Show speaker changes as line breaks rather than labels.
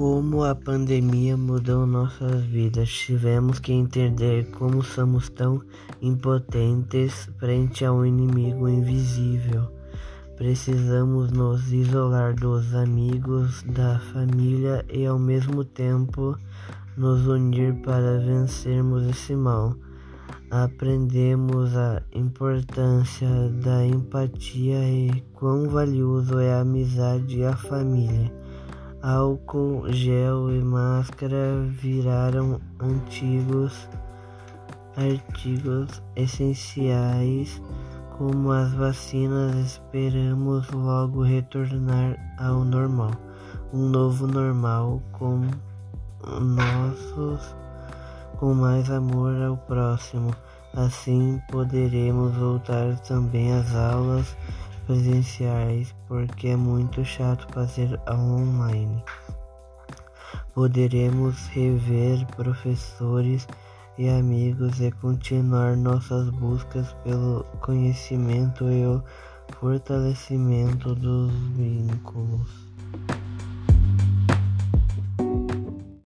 Como a pandemia mudou nossas vidas, tivemos que entender como somos tão impotentes frente a um inimigo invisível. Precisamos nos isolar dos amigos, da família e ao mesmo tempo nos unir para vencermos esse mal. Aprendemos a importância da empatia e quão valioso é a amizade e a família. Álcool, gel e máscara viraram antigos artigos essenciais, como as vacinas. Esperamos logo retornar ao normal, um novo normal com nossos, com mais amor ao próximo. Assim poderemos voltar também às aulas presenciais, porque é muito chato fazer online. Poderemos rever professores e amigos e continuar nossas buscas pelo conhecimento e o fortalecimento dos vínculos.